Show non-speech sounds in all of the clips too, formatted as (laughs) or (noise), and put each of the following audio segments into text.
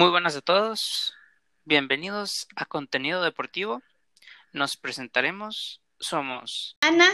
Muy buenas a todos, bienvenidos a Contenido Deportivo. Nos presentaremos, somos Ana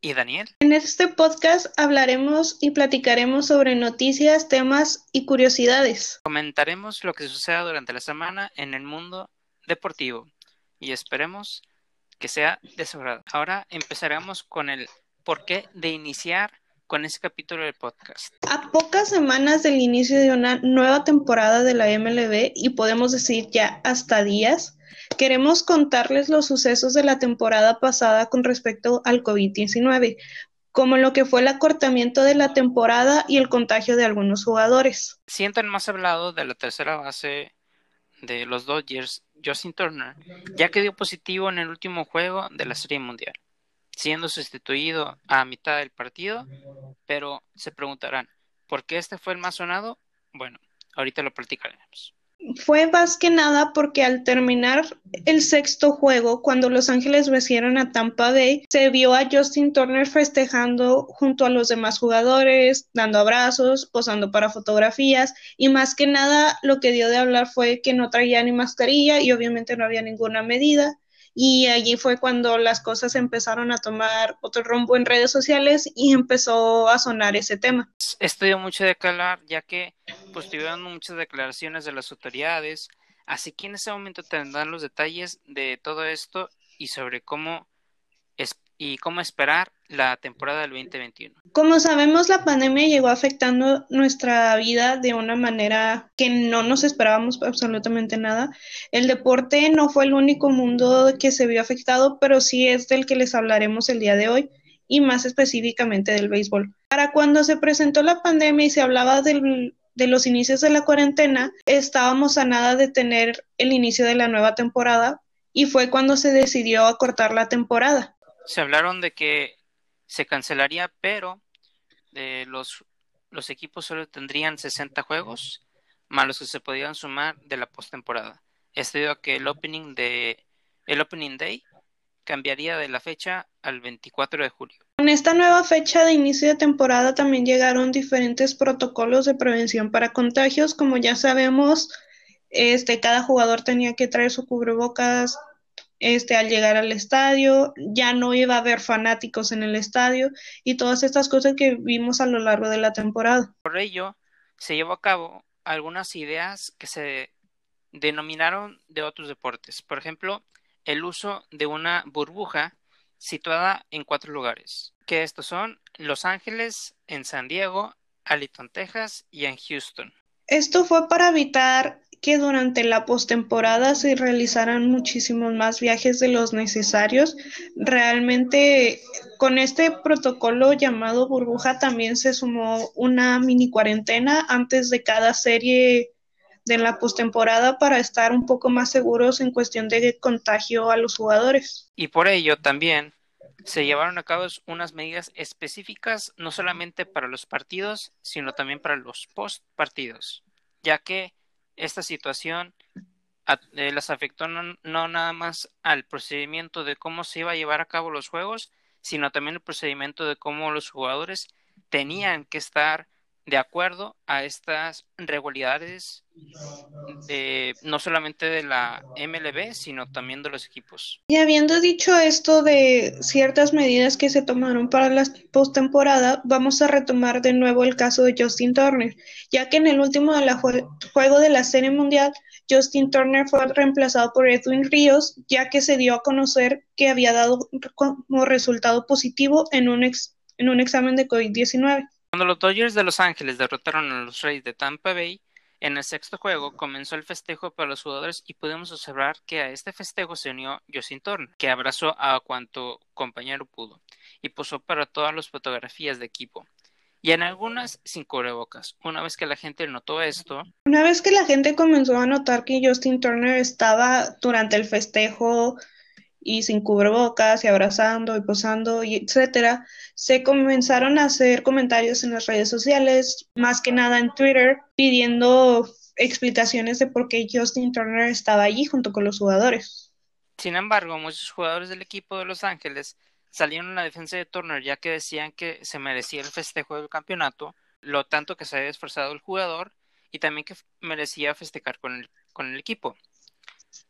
y Daniel. En este podcast hablaremos y platicaremos sobre noticias, temas y curiosidades. Comentaremos lo que suceda durante la semana en el mundo deportivo y esperemos que sea de su agrado. Ahora empezaremos con el porqué de iniciar con ese capítulo del podcast. A pocas semanas del inicio de una nueva temporada de la MLB y podemos decir ya hasta días, queremos contarles los sucesos de la temporada pasada con respecto al COVID-19, como lo que fue el acortamiento de la temporada y el contagio de algunos jugadores. Sientan más hablado de la tercera base de los Dodgers, Justin Turner, ya que dio positivo en el último juego de la Serie Mundial siendo sustituido a mitad del partido, pero se preguntarán, ¿por qué este fue el más sonado? Bueno, ahorita lo platicaremos. Fue más que nada porque al terminar el sexto juego, cuando Los Ángeles vencieron a Tampa Bay, se vio a Justin Turner festejando junto a los demás jugadores, dando abrazos, posando para fotografías y más que nada lo que dio de hablar fue que no traía ni mascarilla y obviamente no había ninguna medida y allí fue cuando las cosas empezaron a tomar otro rumbo en redes sociales y empezó a sonar ese tema. Esto dio mucho de calar ya que pues tuvieron muchas declaraciones de las autoridades, así que en ese momento tendrán los detalles de todo esto y sobre cómo y cómo esperar la temporada del 2021. Como sabemos, la pandemia llegó afectando nuestra vida de una manera que no nos esperábamos absolutamente nada. El deporte no fue el único mundo que se vio afectado, pero sí es del que les hablaremos el día de hoy y más específicamente del béisbol. Para cuando se presentó la pandemia y se hablaba del, de los inicios de la cuarentena, estábamos a nada de tener el inicio de la nueva temporada y fue cuando se decidió acortar la temporada. Se hablaron de que se cancelaría, pero de los, los equipos solo tendrían 60 juegos, más los que se podían sumar de la postemporada. Esto debido a que el opening de el opening day cambiaría de la fecha al 24 de julio. Con esta nueva fecha de inicio de temporada también llegaron diferentes protocolos de prevención para contagios, como ya sabemos, este cada jugador tenía que traer su cubrebocas este, al llegar al estadio, ya no iba a haber fanáticos en el estadio y todas estas cosas que vimos a lo largo de la temporada. Por ello, se llevó a cabo algunas ideas que se denominaron de otros deportes. Por ejemplo, el uso de una burbuja situada en cuatro lugares, que estos son Los Ángeles, en San Diego, Alton, Texas y en Houston. Esto fue para evitar que durante la postemporada se realizaran muchísimos más viajes de los necesarios. Realmente con este protocolo llamado burbuja también se sumó una mini cuarentena antes de cada serie de la postemporada para estar un poco más seguros en cuestión de contagio a los jugadores. Y por ello también se llevaron a cabo unas medidas específicas no solamente para los partidos, sino también para los post partidos, ya que esta situación eh, las afectó no, nada más al procedimiento de cómo se iba a llevar a cabo los juegos, sino también el procedimiento de cómo los jugadores tenían que estar de acuerdo a estas regularidades de, no solamente de la MLB, sino también de los equipos. Y habiendo dicho esto de ciertas medidas que se tomaron para la postemporada, vamos a retomar de nuevo el caso de Justin Turner, ya que en el último juego de la Serie Mundial, Justin Turner fue reemplazado por Edwin Ríos, ya que se dio a conocer que había dado como resultado positivo en un, en un examen de COVID-19. Cuando los Dodgers de Los Ángeles derrotaron a los Rays de Tampa Bay, en el sexto juego comenzó el festejo para los jugadores y pudimos observar que a este festejo se unió Justin Turner, que abrazó a cuanto compañero pudo y posó para todas las fotografías de equipo. Y en algunas sin cubrebocas. Una vez que la gente notó esto. Una vez que la gente comenzó a notar que Justin Turner estaba durante el festejo y sin cubrebocas y abrazando y posando y etcétera, se comenzaron a hacer comentarios en las redes sociales, más que nada en Twitter, pidiendo explicaciones de por qué Justin Turner estaba allí junto con los jugadores. Sin embargo, muchos jugadores del equipo de Los Ángeles salieron en la defensa de Turner ya que decían que se merecía el festejo del campeonato, lo tanto que se había esforzado el jugador y también que merecía festejar con el, con el equipo.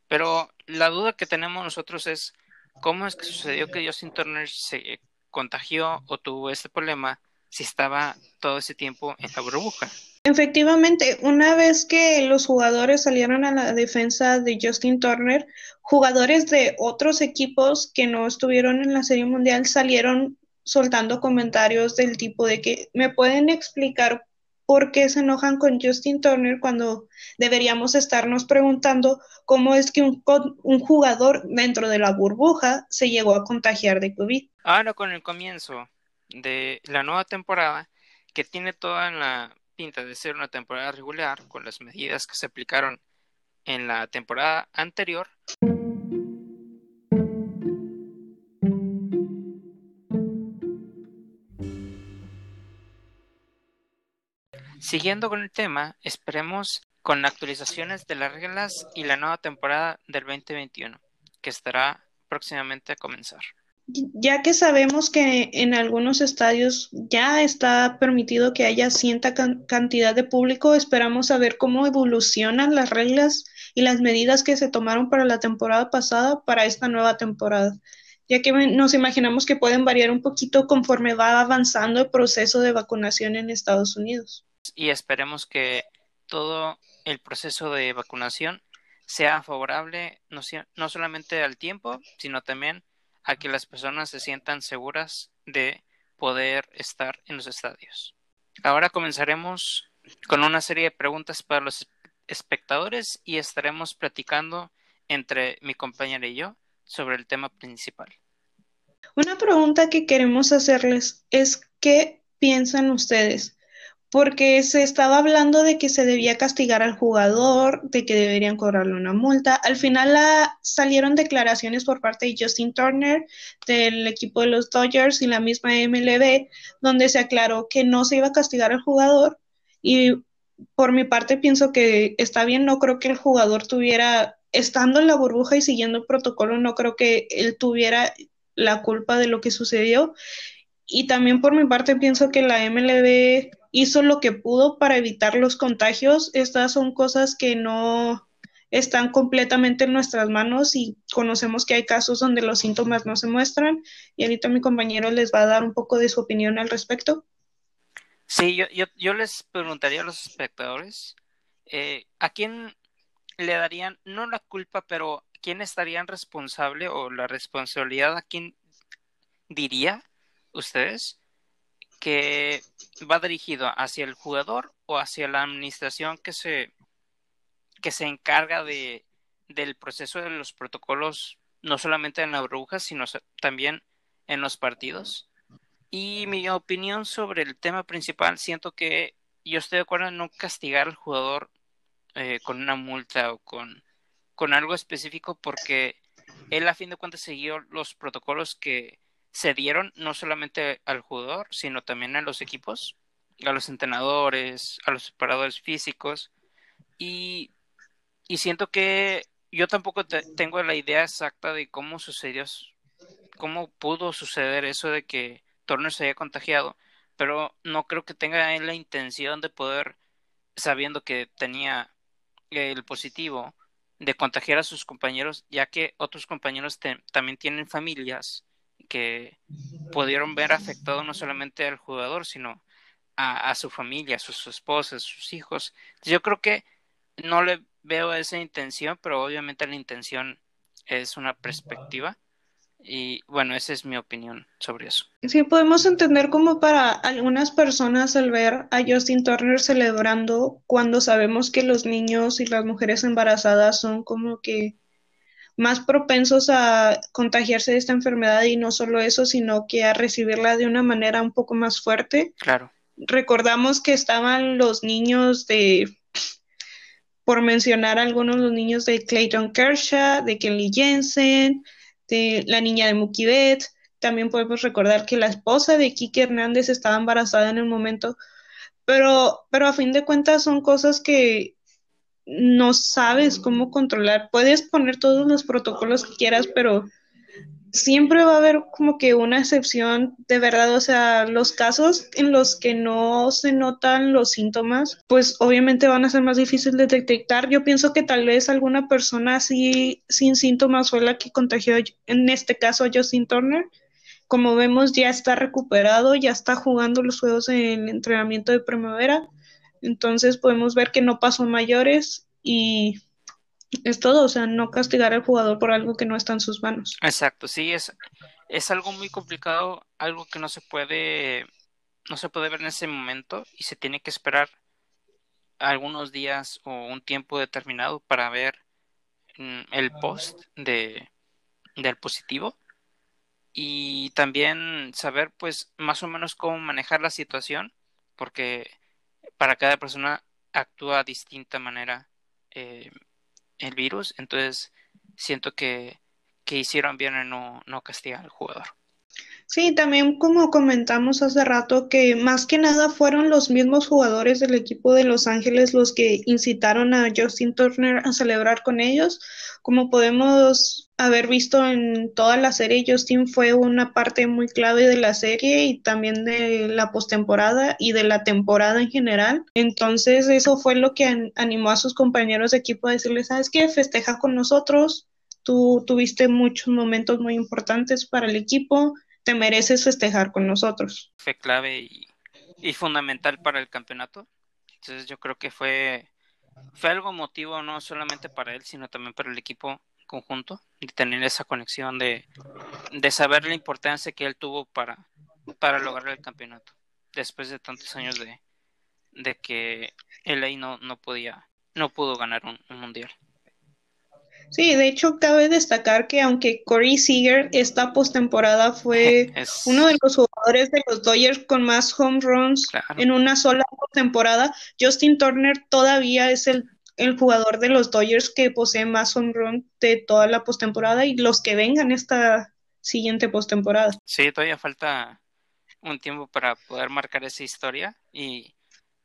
Pero la duda que tenemos nosotros es cómo es que sucedió que Justin Turner se contagió o tuvo este problema si estaba todo ese tiempo en la burbuja. Efectivamente, una vez que los jugadores salieron a la defensa de Justin Turner, jugadores de otros equipos que no estuvieron en la Serie Mundial salieron soltando comentarios del tipo de que me pueden explicar por qué se enojan con Justin Turner cuando deberíamos estarnos preguntando cómo es que un, un jugador dentro de la burbuja se llegó a contagiar de COVID. Ahora con el comienzo de la nueva temporada, que tiene toda la pinta de ser una temporada regular con las medidas que se aplicaron en la temporada anterior. Siguiendo con el tema, esperemos con actualizaciones de las reglas y la nueva temporada del 2021, que estará próximamente a comenzar. Ya que sabemos que en algunos estadios ya está permitido que haya cierta cantidad de público, esperamos saber cómo evolucionan las reglas y las medidas que se tomaron para la temporada pasada para esta nueva temporada, ya que nos imaginamos que pueden variar un poquito conforme va avanzando el proceso de vacunación en Estados Unidos y esperemos que todo el proceso de vacunación sea favorable no, no solamente al tiempo, sino también a que las personas se sientan seguras de poder estar en los estadios. Ahora comenzaremos con una serie de preguntas para los espectadores y estaremos platicando entre mi compañera y yo sobre el tema principal. Una pregunta que queremos hacerles es ¿qué piensan ustedes? Porque se estaba hablando de que se debía castigar al jugador, de que deberían cobrarle una multa. Al final salieron declaraciones por parte de Justin Turner del equipo de los Dodgers y la misma MLB, donde se aclaró que no se iba a castigar al jugador y por mi parte pienso que está bien, no creo que el jugador tuviera, estando en la burbuja y siguiendo el protocolo, no creo que él tuviera la culpa de lo que sucedió. Y también por mi parte pienso que la MLB hizo lo que pudo para evitar los contagios. Estas son cosas que no están completamente en nuestras manos y conocemos que hay casos donde los síntomas no se muestran y ahorita mi compañero les va a dar un poco de su opinión al respecto. Sí, yo, yo, les preguntaría a los espectadores, eh, ¿a quién le darían, no la culpa, pero quién estarían responsable o la responsabilidad a quién diría ustedes que va dirigido hacia el jugador o hacia la administración que se que se encarga de del proceso de los protocolos no solamente en la bruja sino también en los partidos y mi opinión sobre el tema principal siento que yo estoy de acuerdo en no castigar al jugador eh, con una multa o con con algo específico porque él a fin de cuentas siguió los protocolos que se dieron no solamente al jugador, sino también a los equipos, a los entrenadores, a los separadores físicos. Y, y siento que yo tampoco tengo la idea exacta de cómo sucedió, cómo pudo suceder eso de que Turner se haya contagiado, pero no creo que tenga la intención de poder, sabiendo que tenía el positivo, de contagiar a sus compañeros, ya que otros compañeros también tienen familias que pudieron ver afectado no solamente al jugador, sino a, su familia, a sus esposas, sus hijos. Yo creo que no le veo esa intención, pero obviamente la intención es una perspectiva. Y bueno, esa es mi opinión sobre eso. Sí, podemos entender como para algunas personas el ver a Justin Turner celebrando cuando sabemos que los niños y las mujeres embarazadas son como que más propensos a contagiarse de esta enfermedad y no solo eso, sino que a recibirla de una manera un poco más fuerte. Claro. Recordamos que estaban los niños de, por mencionar algunos, los niños de Clayton Kershaw, de Kelly Jensen, de la niña de Mookie Betts. También podemos recordar que la esposa de Kike Hernández estaba embarazada en el momento. Pero, pero a fin de cuentas son cosas que no sabes cómo controlar. Puedes poner todos los protocolos que quieras, pero siempre va a haber como que una excepción de verdad, o sea, los casos en los que no se notan los síntomas, pues obviamente van a ser más difíciles de detectar. Yo pienso que tal vez alguna persona así sin síntomas fue la que contagió, en este caso Justin Turner. Como vemos, ya está recuperado, ya está jugando los juegos en entrenamiento de primavera. Entonces podemos ver que no pasó mayores y es todo, o sea, no castigar al jugador por algo que no está en sus manos. Exacto, sí, es, es algo muy complicado, algo que no se puede, no se puede ver en ese momento y se tiene que esperar algunos días o un tiempo determinado para ver mm, el post de del positivo y también saber pues más o menos cómo manejar la situación porque para cada persona actúa de distinta manera eh, el virus, entonces siento que, que hicieron bien en no, no castigar al jugador. Sí, también como comentamos hace rato que más que nada fueron los mismos jugadores del equipo de Los Ángeles los que incitaron a Justin Turner a celebrar con ellos. Como podemos haber visto en toda la serie, Justin fue una parte muy clave de la serie y también de la postemporada y de la temporada en general. Entonces eso fue lo que animó a sus compañeros de equipo a decirles, ¿sabes qué? Festeja con nosotros. Tú tuviste muchos momentos muy importantes para el equipo te mereces festejar con nosotros. Fue clave y, fundamental para el campeonato. Entonces yo creo que fue, fue algo motivo no solamente para él, sino también para el equipo conjunto, de tener esa conexión, de, de saber la importancia que él tuvo para, para lograr el campeonato, después de tantos años de, de que él ahí no, no podía, no pudo ganar un mundial. Sí, de hecho cabe destacar que aunque Corey Seager esta postemporada fue (laughs) uno de los jugadores de los Dodgers con más home runs en una sola postemporada, Justin Turner todavía es el, el, jugador de los Dodgers que posee más home runs de toda la postemporada y los que vengan esta siguiente postemporada. Sí, todavía falta un tiempo para poder marcar esa historia y,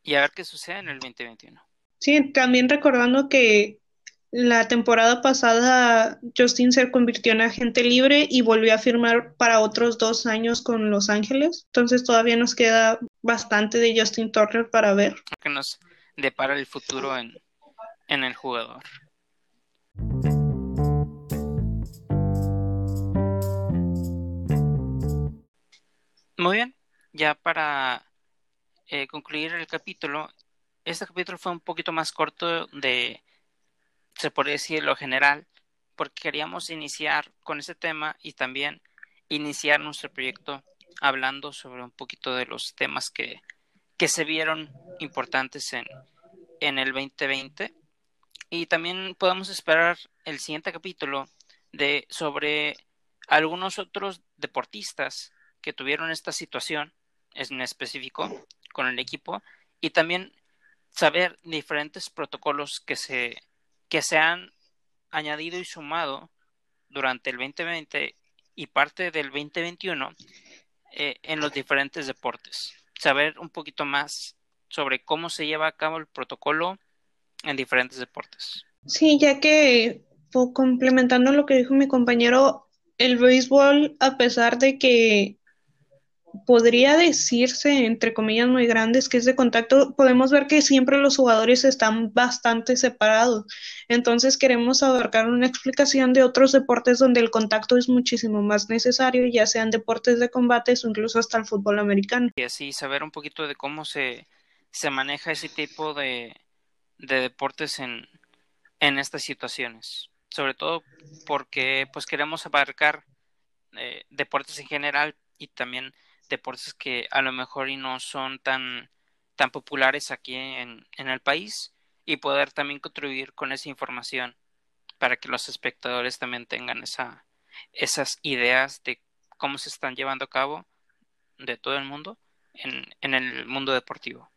y a ver qué sucede en el 2021. Sí, también recordando que la temporada pasada Justin se convirtió en agente libre y volvió a firmar para otros dos años con Los Ángeles. Entonces todavía nos queda bastante de Justin Turner para ver. Que nos depara el futuro en, en el jugador. Muy bien, ya para eh, concluir el capítulo, este capítulo fue un poquito más corto de se podría decir lo general, porque queríamos iniciar con ese tema y también iniciar nuestro proyecto hablando sobre un poquito de los temas que, que se vieron importantes en, en el 2020 y también podemos esperar el siguiente capítulo de sobre algunos otros deportistas que tuvieron esta situación en específico con el equipo y también saber diferentes protocolos que se que se han añadido y sumado durante el 2020 y parte del 2021 eh, en los diferentes deportes. Saber un poquito más sobre cómo se lleva a cabo el protocolo en diferentes deportes. Sí, ya que complementando lo que dijo mi compañero, el béisbol, a pesar de que podría decirse, entre comillas muy grandes, que es de contacto, podemos ver que siempre los jugadores están bastante separados. Entonces queremos abarcar una explicación de otros deportes donde el contacto es muchísimo más necesario, ya sean deportes de combate o incluso hasta el fútbol americano. Y así saber un poquito de cómo se, se maneja ese tipo de, de deportes en, en estas situaciones. Sobre todo porque pues queremos abarcar eh, deportes en general y también deportes que a lo mejor y no son tan, tan populares aquí en, en el país y poder también contribuir con esa información para que los espectadores también tengan esa, esas ideas de cómo se están llevando a cabo de todo el mundo en, en el mundo deportivo.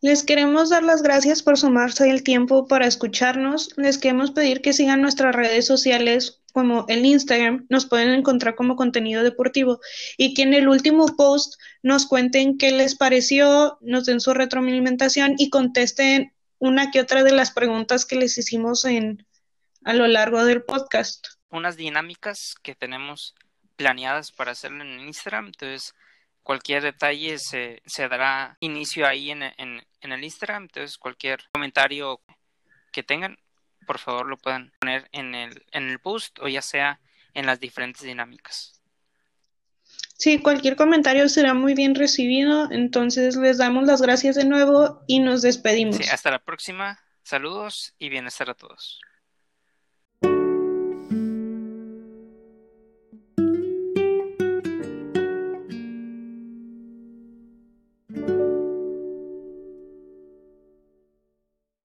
Les queremos dar las gracias por sumarse el tiempo para escucharnos. Les queremos pedir que sigan nuestras redes sociales como el Instagram, nos pueden encontrar como contenido deportivo y que en el último post nos cuenten qué les pareció, nos den su retroalimentación y contesten una que otra de las preguntas que les hicimos en a lo largo del podcast. unas dinámicas que tenemos planeadas para hacerlo en Instagram. Entonces, cualquier detalle se, se dará inicio ahí en, en, en, el Instagram. Entonces, cualquier comentario que tengan, por favor lo puedan poner en el, en el post o ya sea en las diferentes dinámicas. Sí, cualquier comentario será muy bien recibido. Entonces, les damos las gracias de nuevo y nos despedimos. Sí, hasta la próxima. Saludos y bienestar a todos.